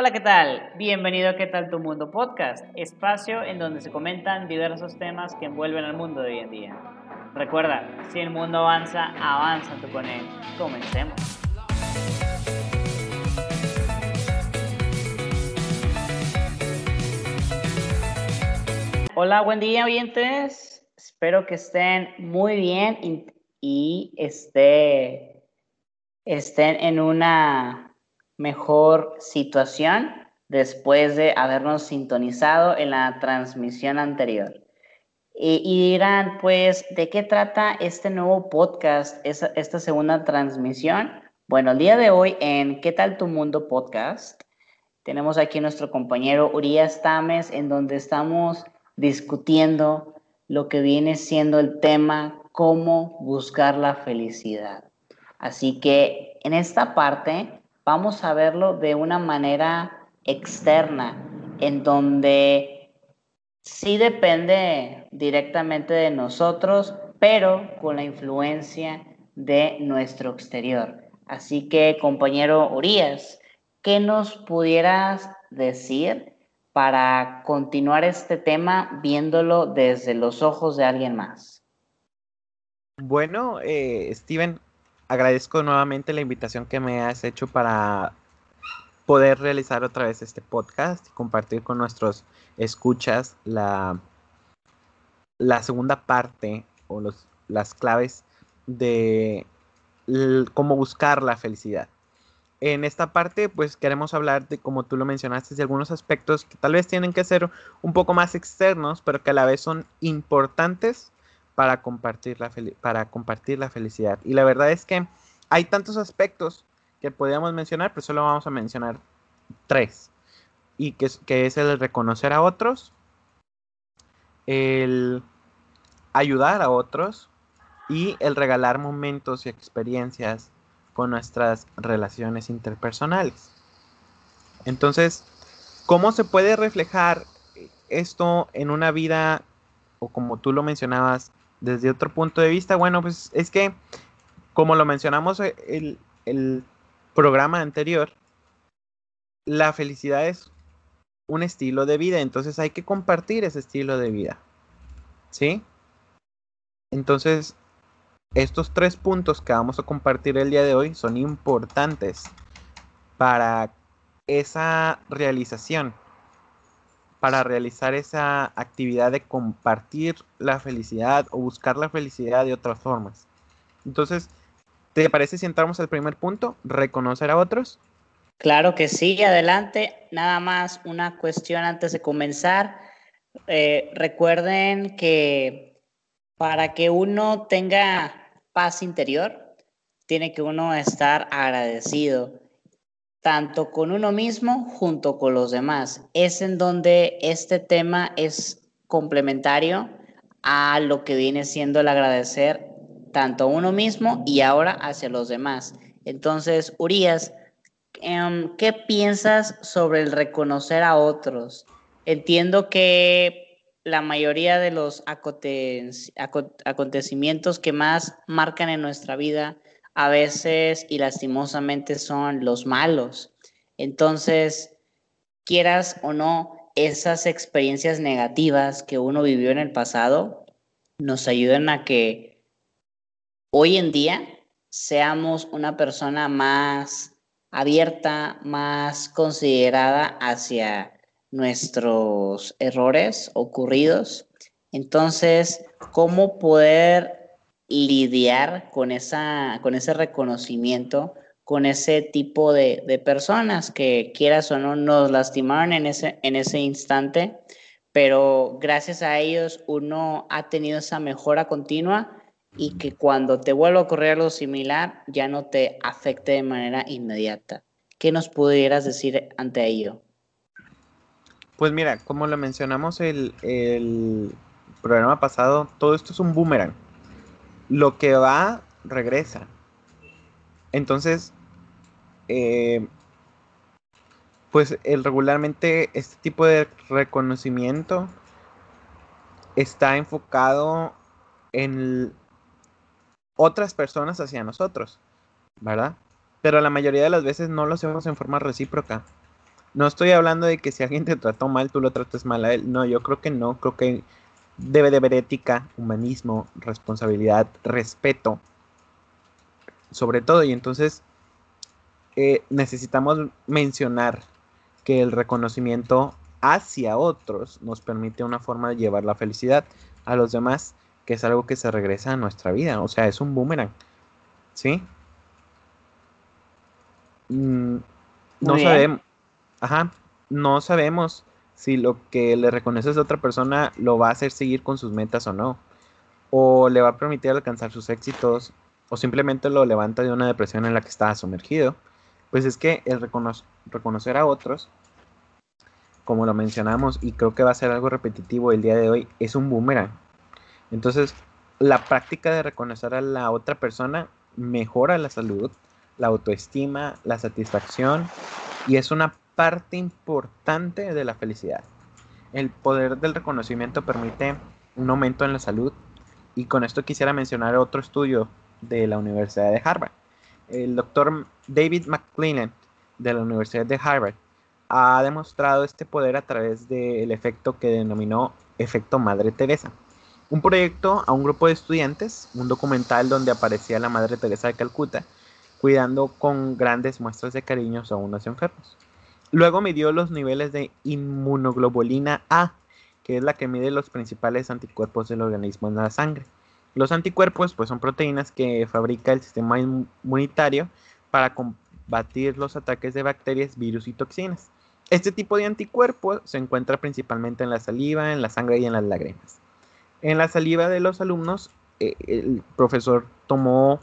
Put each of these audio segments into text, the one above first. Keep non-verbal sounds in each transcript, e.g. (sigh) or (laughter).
Hola, ¿qué tal? Bienvenido a ¿Qué tal tu mundo podcast? Espacio en donde se comentan diversos temas que envuelven al mundo de hoy en día. Recuerda, si el mundo avanza, avanza tú con él. Comencemos. Hola, buen día, oyentes. Espero que estén muy bien y, y esté, estén en una mejor situación después de habernos sintonizado en la transmisión anterior. Y, dirán, pues, ¿de qué trata este nuevo podcast, esta segunda transmisión? Bueno, el día de hoy en ¿Qué tal tu mundo podcast? Tenemos aquí a nuestro compañero Urias Tames, en donde estamos discutiendo lo que viene siendo el tema cómo buscar la felicidad. Así que en esta parte vamos a verlo de una manera externa, en donde sí depende directamente de nosotros, pero con la influencia de nuestro exterior. Así que, compañero Urias, ¿qué nos pudieras decir para continuar este tema viéndolo desde los ojos de alguien más? Bueno, eh, Steven, agradezco nuevamente la invitación que me has hecho para poder realizar otra vez este podcast y compartir con nuestros escuchas la, la segunda parte o los, las claves de cómo buscar la felicidad. En esta parte, pues queremos hablar de, como tú lo mencionaste, de algunos aspectos que tal vez tienen que ser un poco más externos, pero que a la vez son importantes para compartir la, para compartir la felicidad. Y la verdad es que hay tantos aspectos que podríamos mencionar, pero solo vamos a mencionar tres. Y que que es el reconocer a otros, el ayudar a otros y el regalar momentos y experiencias con nuestras relaciones interpersonales. Entonces, ¿cómo se puede reflejar esto en una vida, o como tú lo mencionabas, desde otro punto de vista, bueno, pues es que, como lo mencionamos eh, el, el programa anterior, la felicidad es un estilo de vida, entonces hay que compartir ese estilo de vida. ¿Sí? Entonces, estos tres puntos que vamos a compartir el día de hoy son importantes para esa realización para realizar esa actividad de compartir la felicidad o buscar la felicidad de otras formas. Entonces, ¿te parece si entramos al primer punto, reconocer a otros? Claro que sí, adelante. Nada más una cuestión antes de comenzar. Eh, recuerden que para que uno tenga paz interior, tiene que uno estar agradecido tanto con uno mismo junto con los demás. Es en donde este tema es complementario a lo que viene siendo el agradecer tanto a uno mismo y ahora hacia los demás. Entonces, Urias, em, ¿qué piensas sobre el reconocer a otros? Entiendo que la mayoría de los acontecimientos que más marcan en nuestra vida a veces y lastimosamente son los malos. Entonces, quieras o no, esas experiencias negativas que uno vivió en el pasado nos ayudan a que hoy en día seamos una persona más abierta, más considerada hacia nuestros errores ocurridos. Entonces, ¿cómo poder lidiar con, esa, con ese reconocimiento, con ese tipo de, de, personas que quieras o no nos lastimaron en ese, en ese instante, pero gracias a ellos uno ha tenido esa mejora continua y que cuando te vuelva a ocurrir algo similar ya no te afecte de manera inmediata. ¿Qué nos pudieras decir ante ello? Pues mira, como lo mencionamos el, el programa pasado, todo esto es un boomerang lo que va, regresa. Entonces, eh, pues el, regularmente este tipo de reconocimiento está enfocado en otras personas hacia nosotros, ¿verdad? Pero la mayoría de las veces no lo hacemos en forma recíproca. No estoy hablando de que si alguien te trató mal, tú lo trates mal a él. No, yo creo que no. Creo que debe de haber ética, humanismo, responsabilidad, respeto. Sobre todo. Y entonces eh, necesitamos mencionar que el reconocimiento hacia otros nos permite una forma de llevar la felicidad a los demás, que es algo que se regresa a nuestra vida. O sea, es un boomerang. ¿Sí? Mm, no sabemos. Ajá. No sabemos si lo que le reconoces a otra persona lo va a hacer seguir con sus metas o no. O le va a permitir alcanzar sus éxitos. O simplemente lo levanta de una depresión en la que estaba sumergido. Pues es que el reconocer a otros, como lo mencionamos, y creo que va a ser algo repetitivo el día de hoy, es un boomerang. Entonces, la práctica de reconocer a la otra persona mejora la salud, la autoestima, la satisfacción y es una parte importante de la felicidad. El poder del reconocimiento permite un aumento en la salud y con esto quisiera mencionar otro estudio de la Universidad de Harvard. El doctor David McClellan de la Universidad de Harvard ha demostrado este poder a través del efecto que denominó efecto Madre Teresa un proyecto a un grupo de estudiantes, un documental donde aparecía la Madre Teresa de Calcuta, cuidando con grandes muestras de cariño a unos enfermos. Luego midió los niveles de inmunoglobulina A, que es la que mide los principales anticuerpos del organismo en la sangre. Los anticuerpos pues, son proteínas que fabrica el sistema inmunitario para combatir los ataques de bacterias, virus y toxinas. Este tipo de anticuerpos se encuentra principalmente en la saliva, en la sangre y en las lágrimas. En la saliva de los alumnos, eh, el profesor tomó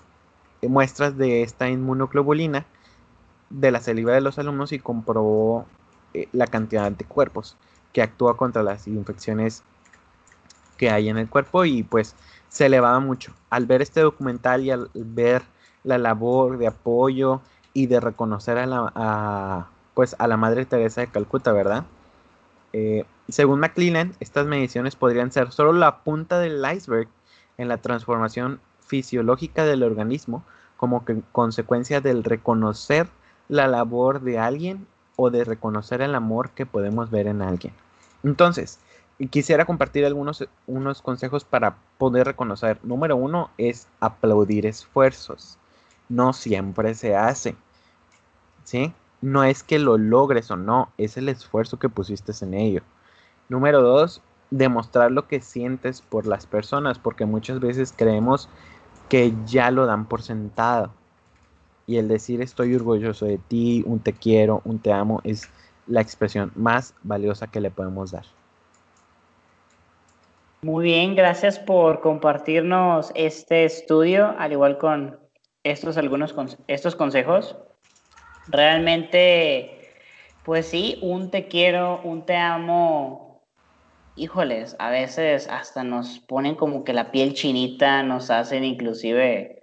muestras de esta inmunoglobulina de la saliva de los alumnos y comprobó eh, la cantidad de anticuerpos que actúa contra las infecciones que hay en el cuerpo y pues se elevaba mucho. Al ver este documental y al ver la labor de apoyo y de reconocer a la, pues a la Madre Teresa de Calcuta, ¿verdad? Según McLennan, estas mediciones podrían ser solo la punta del iceberg en la transformación fisiológica del organismo como consecuencia del reconocer la labor de alguien o de reconocer el amor que podemos ver en alguien. Entonces, quisiera compartir algunos unos consejos para poder reconocer. Número uno es aplaudir esfuerzos. No siempre se hace. ¿Sí? No es que lo logres o no, es el esfuerzo que pusiste en ello. Número dos, demostrar lo que sientes por las personas, porque muchas veces creemos que ya lo dan por sentado. Y el decir estoy orgulloso de ti, un te quiero, un te amo, es la expresión más valiosa que le podemos dar. Muy bien, gracias por compartirnos este estudio, al igual con estos algunos estos consejos. Realmente, pues sí, un te quiero, un te amo híjoles, a veces hasta nos ponen como que la piel chinita, nos hacen inclusive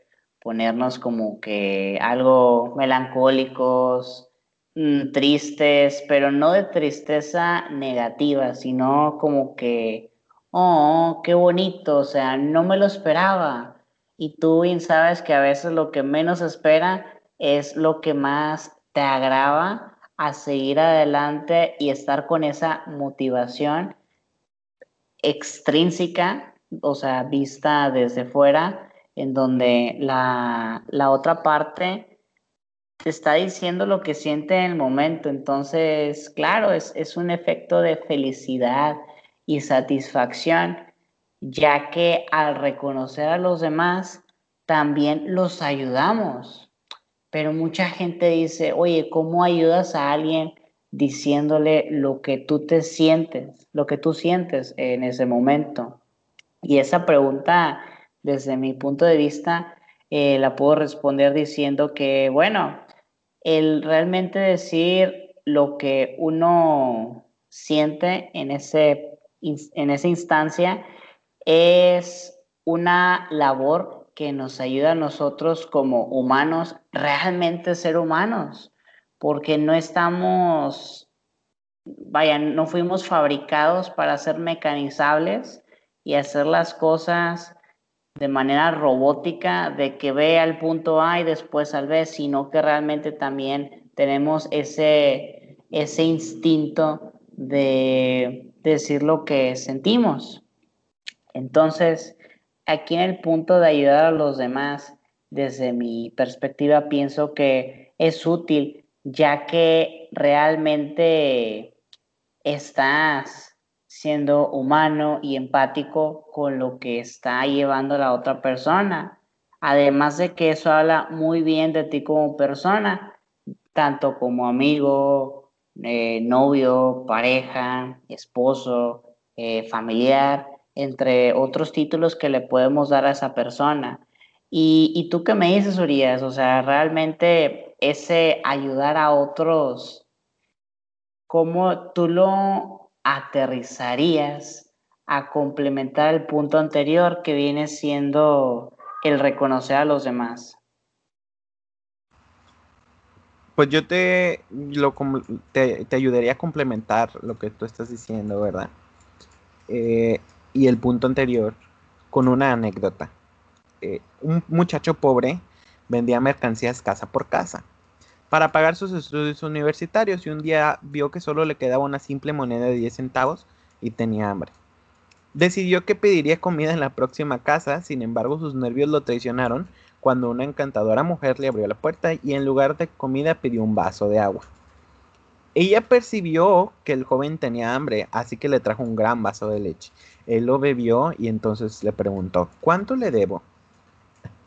ponernos como que algo melancólicos, mm, tristes, pero no de tristeza negativa, sino como que, oh, qué bonito, o sea, no me lo esperaba. Y tú bien sabes que a veces lo que menos espera es lo que más te agrava a seguir adelante y estar con esa motivación extrínseca, o sea, vista desde fuera, en donde la, otra parte te está diciendo lo que siente en el momento. Entonces, claro, es, es un efecto de felicidad y satisfacción, ya que al reconocer a los demás, también los ayudamos. Pero mucha gente dice, oye, ¿cómo ayudas a alguien diciéndole lo que tú te sientes, lo que tú sientes en ese momento. Y esa pregunta, desde mi punto de vista, eh, la puedo responder diciendo que, bueno, el realmente decir lo que uno siente en, ese, en esa instancia es una labor que nos ayuda a nosotros como humanos realmente ser humanos porque no estamos, vaya, no fuimos fabricados para ser mecanizables y hacer las cosas de manera robótica, de que ve al punto A y después al B, sino que realmente también tenemos ese, ese instinto de decir lo que sentimos. Entonces, aquí en el punto de ayudar a los demás, desde mi perspectiva, pienso que es útil, ya que realmente estás siendo humano y empático con lo que está llevando la otra persona. Además de que eso habla muy bien de ti como persona, tanto como amigo, eh, novio, pareja, esposo, eh, familiar, entre otros títulos que le podemos dar a esa persona. Y, y tú qué me dices, Urias, o sea, realmente ese ayudar a otros, ¿cómo tú lo aterrizarías a complementar el punto anterior que viene siendo el reconocer a los demás? Pues yo te, lo, te, te ayudaría a complementar lo que tú estás diciendo, ¿verdad? Eh, y el punto anterior con una anécdota. Eh, un muchacho pobre vendía mercancías casa por casa para pagar sus estudios universitarios y un día vio que solo le quedaba una simple moneda de 10 centavos y tenía hambre. Decidió que pediría comida en la próxima casa, sin embargo sus nervios lo traicionaron cuando una encantadora mujer le abrió la puerta y en lugar de comida pidió un vaso de agua. Ella percibió que el joven tenía hambre, así que le trajo un gran vaso de leche. Él lo bebió y entonces le preguntó, ¿cuánto le debo?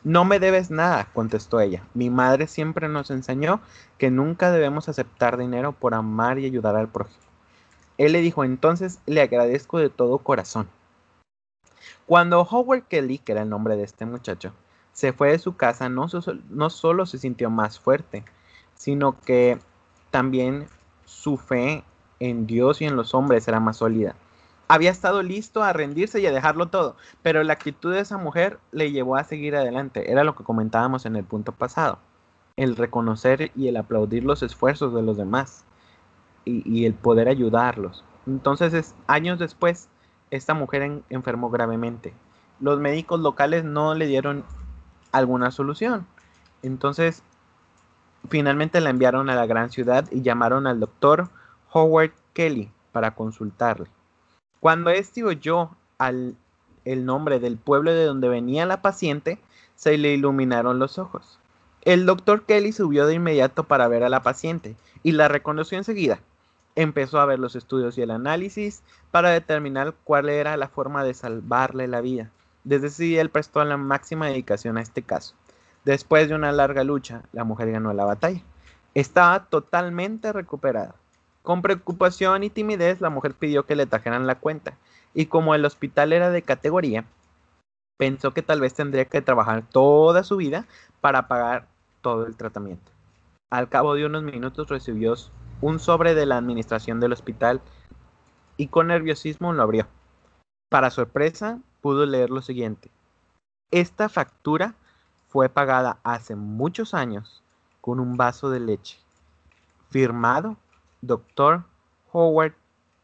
No me debes nada, contestó ella. Mi madre siempre nos enseñó que nunca debemos aceptar dinero por amar y ayudar al prójimo. Él le dijo, entonces le agradezco de todo corazón. Cuando Howard Kelly, que era el nombre de este muchacho, se fue de su casa, no, no solo se sintió más fuerte, sino que también su fe en Dios y en los hombres era más sólida. Había estado listo a rendirse y a dejarlo todo, pero la actitud de esa mujer le llevó a seguir adelante. Era lo que comentábamos en el punto pasado. El reconocer y el aplaudir los esfuerzos de los demás y, el poder ayudarlos. Entonces, años después, esta mujer enfermó gravemente. Los médicos locales no le dieron alguna solución. Entonces, finalmente la enviaron a la gran ciudad y llamaron al doctor Howard Kelly para consultarle. Cuando este oyó al, el nombre del pueblo de donde venía la paciente, se le iluminaron los ojos. El doctor Kelly subió de inmediato para ver a la paciente y la reconoció enseguida. Empezó a ver los estudios y el análisis para determinar cuál era la forma de salvarle la vida. Desde día él prestó la máxima dedicación a este caso. Después de una larga lucha, la mujer ganó la batalla. Estaba totalmente recuperada. Con preocupación y timidez, la mujer pidió que le trajeran la cuenta, y como el hospital era de categoría, pensó que tal vez tendría que trabajar toda su vida para pagar todo el tratamiento. Al cabo de unos minutos recibió un sobre de la administración del hospital y con nerviosismo lo abrió. Para sorpresa, pudo leer lo siguiente. Esta factura fue pagada hace muchos años con un vaso de leche, firmado Dr. Howard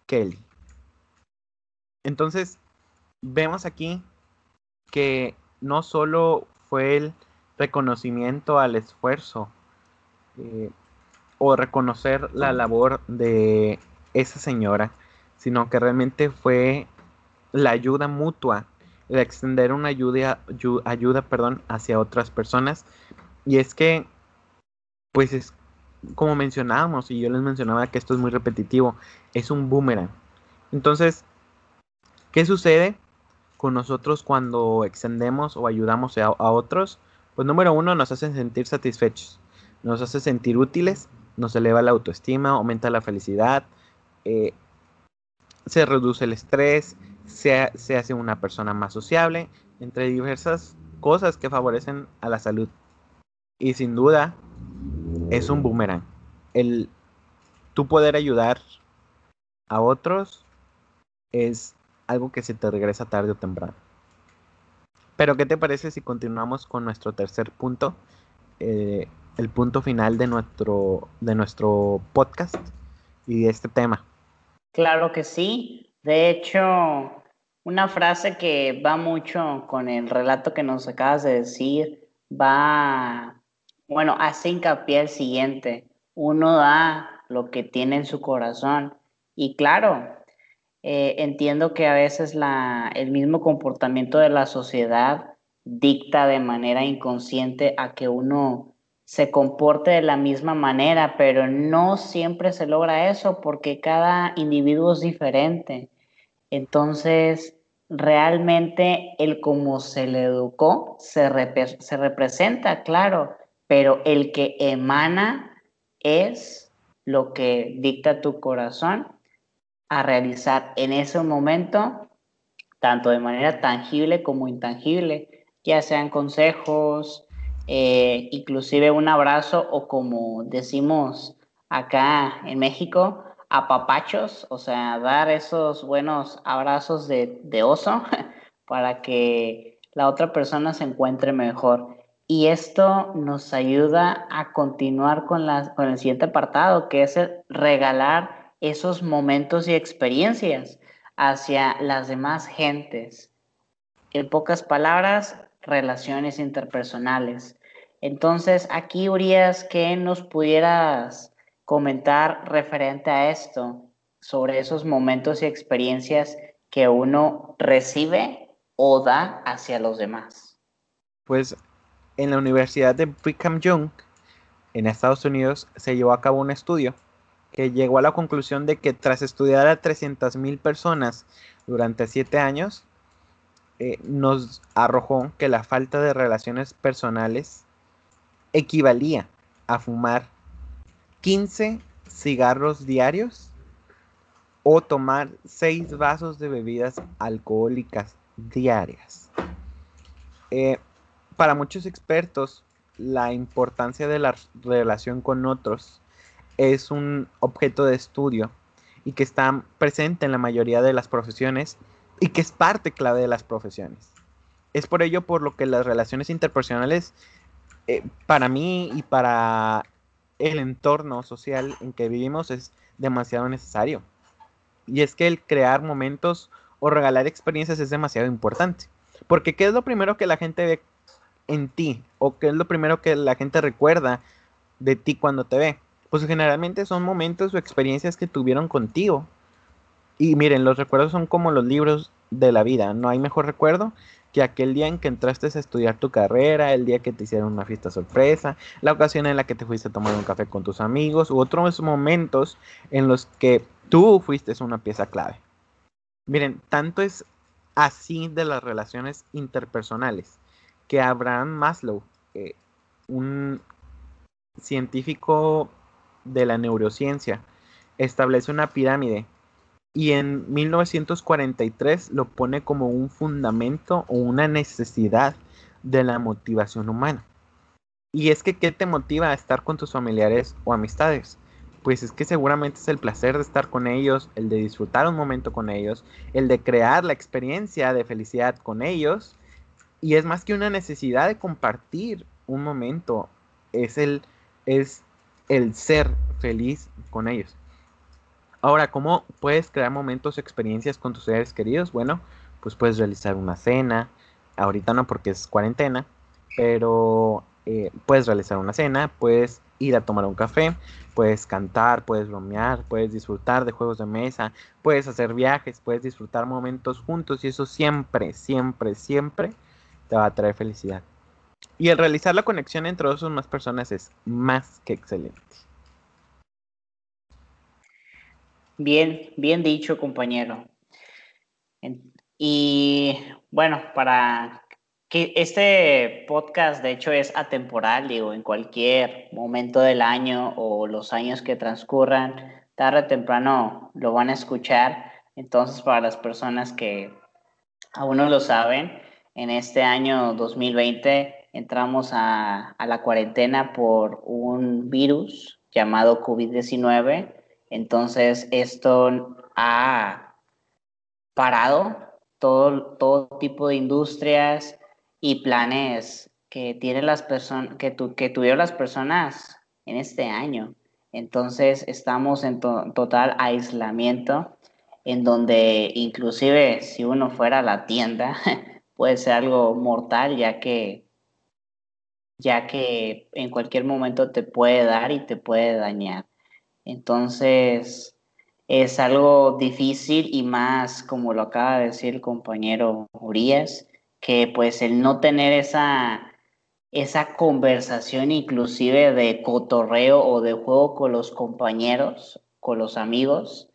Kelly. Entonces, vemos aquí que no solo fue el reconocimiento al esfuerzo eh, o reconocer la labor de esa señora, sino que realmente fue la ayuda mutua, el extender una ayuda, ayuda perdón, hacia otras personas. Y es que, pues es como mencionábamos, y yo les mencionaba que esto es muy repetitivo, es un boomerang. Entonces, ¿qué sucede con nosotros cuando extendemos o ayudamos a, otros? Pues número uno, nos hace sentir satisfechos, nos hace sentir útiles, nos eleva la autoestima, aumenta la felicidad, eh, se reduce el estrés, se, se hace una persona más sociable, entre diversas cosas que favorecen a la salud. Y sin duda, es un boomerang. El tú poder ayudar a otros es algo que se te regresa tarde o temprano. Pero ¿qué te parece si continuamos con nuestro tercer punto? Eh, el punto final de nuestro, de nuestro podcast y de este tema. Claro que sí. De hecho, una frase que va mucho con el relato que nos acabas de decir, va bueno, hace hincapié el siguiente. Uno da lo que tiene en su corazón. Y claro, eh, entiendo que a veces la, el mismo comportamiento de la sociedad dicta de manera inconsciente a que uno se comporte de la misma manera, pero no siempre se logra eso porque cada individuo es diferente. Entonces, realmente el cómo se le educó se, se representa, claro, pero el que emana es lo que dicta tu corazón a realizar en ese momento, tanto de manera tangible como intangible, ya sean consejos, eh, inclusive un abrazo o como decimos acá en México, apapachos, o sea, dar esos buenos abrazos de, de oso (laughs) para que la otra persona se encuentre mejor. Y esto nos ayuda a continuar con, la, con el siguiente apartado, que es el regalar esos momentos y experiencias hacia las demás gentes. En pocas palabras, relaciones interpersonales. Entonces, aquí, Urias, ¿qué nos pudieras comentar referente a esto, sobre esos momentos y experiencias que uno recibe o da hacia los demás? Pues en la Universidad de Brigham Young, en Estados Unidos, se llevó a cabo un estudio que llegó a la conclusión de que tras estudiar a 300.000 personas durante 7 años, eh, nos arrojó que la falta de relaciones personales equivalía a fumar 15 cigarros diarios o tomar 6 vasos de bebidas alcohólicas diarias. Eh, para muchos expertos, la importancia de la relación con otros es un objeto de estudio y que está presente en la mayoría de las profesiones y que es parte clave de las profesiones. Es por ello por lo que las relaciones interpersonales, eh, para mí y para el entorno social en que vivimos, es demasiado necesario. Y es que el crear momentos o regalar experiencias es demasiado importante. Porque ¿qué es lo primero que la gente ve en ti? ¿O qué es lo primero que la gente recuerda de ti cuando te ve? Pues generalmente son momentos o experiencias que tuvieron contigo. Y miren, los recuerdos son como los libros de la vida. No hay mejor recuerdo que aquel día en que entraste a estudiar tu carrera, el día que te hicieron una fiesta sorpresa, la ocasión en la que te fuiste a tomar un café con tus amigos, u otros momentos en los que tú fuiste una pieza clave. Miren, tanto es así de las relaciones interpersonales que Abraham Maslow, un científico de la neurociencia, establece una pirámide y en 1943 lo pone como un fundamento o una necesidad de la motivación humana. Y es que, ¿qué te motiva a estar con tus familiares o amistades? Pues es que seguramente es el placer de estar con ellos, el de disfrutar un momento con ellos, el de crear la experiencia de felicidad con ellos. Y es más que una necesidad de compartir un momento, es el, es el ser feliz con ellos. Ahora, ¿cómo puedes crear momentos, experiencias con tus seres queridos? Bueno, pues puedes realizar una cena. Ahorita no porque es cuarentena, pero eh, puedes realizar una cena, puedes ir a tomar un café, puedes cantar, puedes bromear, puedes disfrutar de juegos de mesa, puedes hacer viajes, puedes disfrutar momentos juntos y eso siempre, siempre, siempre te va a traer felicidad. Y el realizar la conexión entre dos o más personas es más que excelente. Bien, bien dicho, compañero. Y bueno, para que este podcast de hecho es atemporal, digo, en cualquier momento del año o los años que transcurran, tarde o temprano lo van a escuchar. Entonces, para las personas que aún no lo saben, en este año 2020 entramos a, a la cuarentena por un virus llamado COVID-19 entonces, esto ha parado todo, todo tipo de industrias y planes que, tienen las personas, que, que tuvieron las personas en este año. Entonces, estamos en total aislamiento, en donde inclusive si uno fuera a la tienda, (laughs) puede ser algo mortal, ya que ya que en cualquier momento te puede dar y te puede dañar. Entonces, es algo difícil y más, como lo acaba de decir el compañero Urias, que pues el no tener esa, esa conversación inclusive de cotorreo o de juego con los compañeros, con los amigos,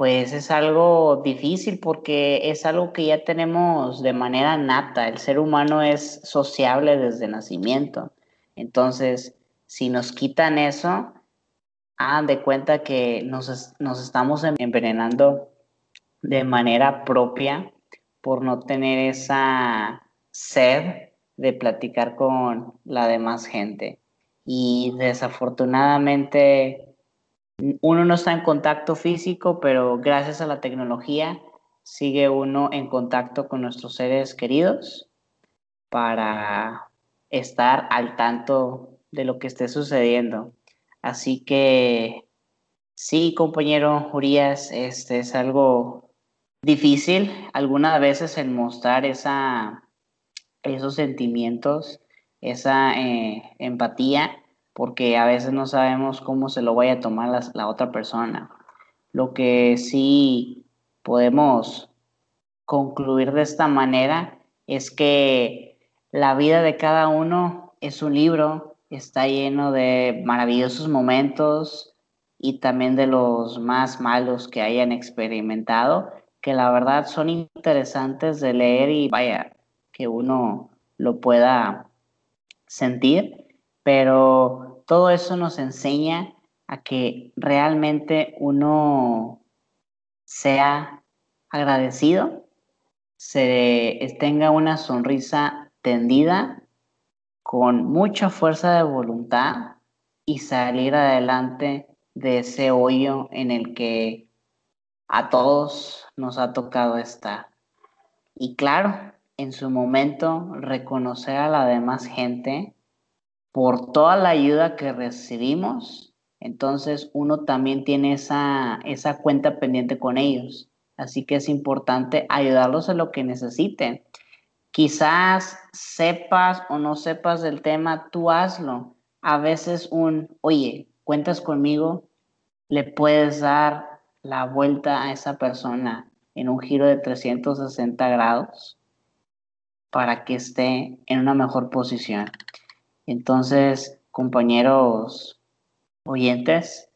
pues es algo difícil porque es algo que ya tenemos de manera nata. El ser humano es sociable desde nacimiento. Entonces, si nos quitan eso, hagan de cuenta que nos, nos estamos envenenando de manera propia por no tener esa sed de platicar con la demás gente. Y desafortunadamente uno no está en contacto físico, pero gracias a la tecnología sigue uno en contacto con nuestros seres queridos para estar al tanto de lo que esté sucediendo. Así que sí, compañero Urias, este es algo difícil algunas veces en mostrar esa, esos sentimientos, esa eh, empatía, porque a veces no sabemos cómo se lo vaya a tomar la, otra persona. Lo que sí podemos concluir de esta manera es que la vida de cada uno es un libro, está lleno de maravillosos momentos y también de los más malos que hayan experimentado, que la verdad son interesantes de leer y vaya, que uno lo pueda sentir, pero todo eso nos enseña a que realmente uno sea agradecido, se tenga una sonrisa tendida, con mucha fuerza de voluntad y salir adelante de ese hoyo en el que a todos nos ha tocado estar. Y claro, en su momento reconocer a la demás gente por toda la ayuda que recibimos, entonces uno también tiene esa, esa cuenta pendiente con ellos. Así que es importante ayudarlos en lo que necesiten. Quizás sepas o no sepas del tema, tú hazlo. A veces un, oye, cuentas conmigo, le puedes dar la vuelta a esa persona en un giro de 360 grados para que esté en una mejor posición. Entonces, compañeros oyentes,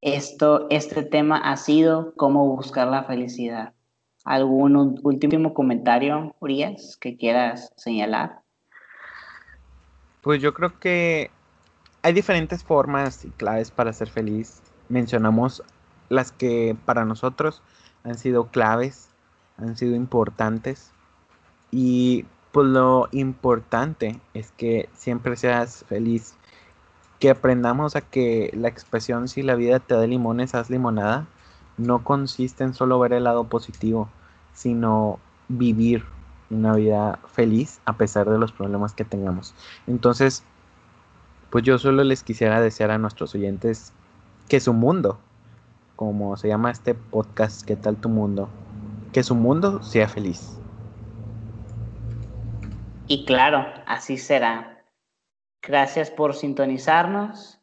esto, este tema ha sido cómo buscar la felicidad. ¿Algún último comentario, Urias, que quieras señalar? Pues yo creo que hay diferentes formas y claves para ser feliz. Mencionamos las que para nosotros han sido claves, han sido importantes. Y pues lo importante es que siempre seas feliz. Que aprendamos a que la expresión si la vida te da limones, haz limonada, no consiste en solo ver el lado positivo, sino vivir una vida feliz a pesar de los problemas que tengamos. Entonces, pues yo solo les quisiera desear a nuestros oyentes que su mundo, como se llama este podcast, ¿qué tal tu mundo? Que su mundo sea feliz. Y claro, así será. Gracias por sintonizarnos.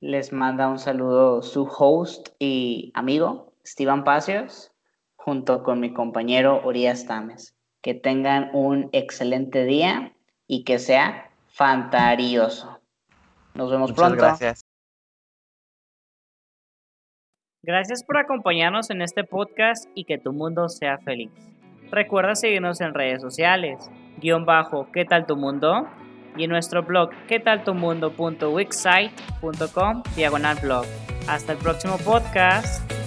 Les manda un saludo su host y amigo, Esteban Pacios, junto con mi compañero Urias Tames. Que tengan un excelente día y que sea fantarioso. Nos vemos Muchas pronto. Gracias. Gracias por acompañarnos en este podcast y que tu mundo sea feliz. Recuerda seguirnos en redes sociales guion bajo ¿Qué tal tu mundo? Y en nuestro blog ¿Qué tal tu mundo.wixsite.com diagonal blog. Hasta el próximo podcast.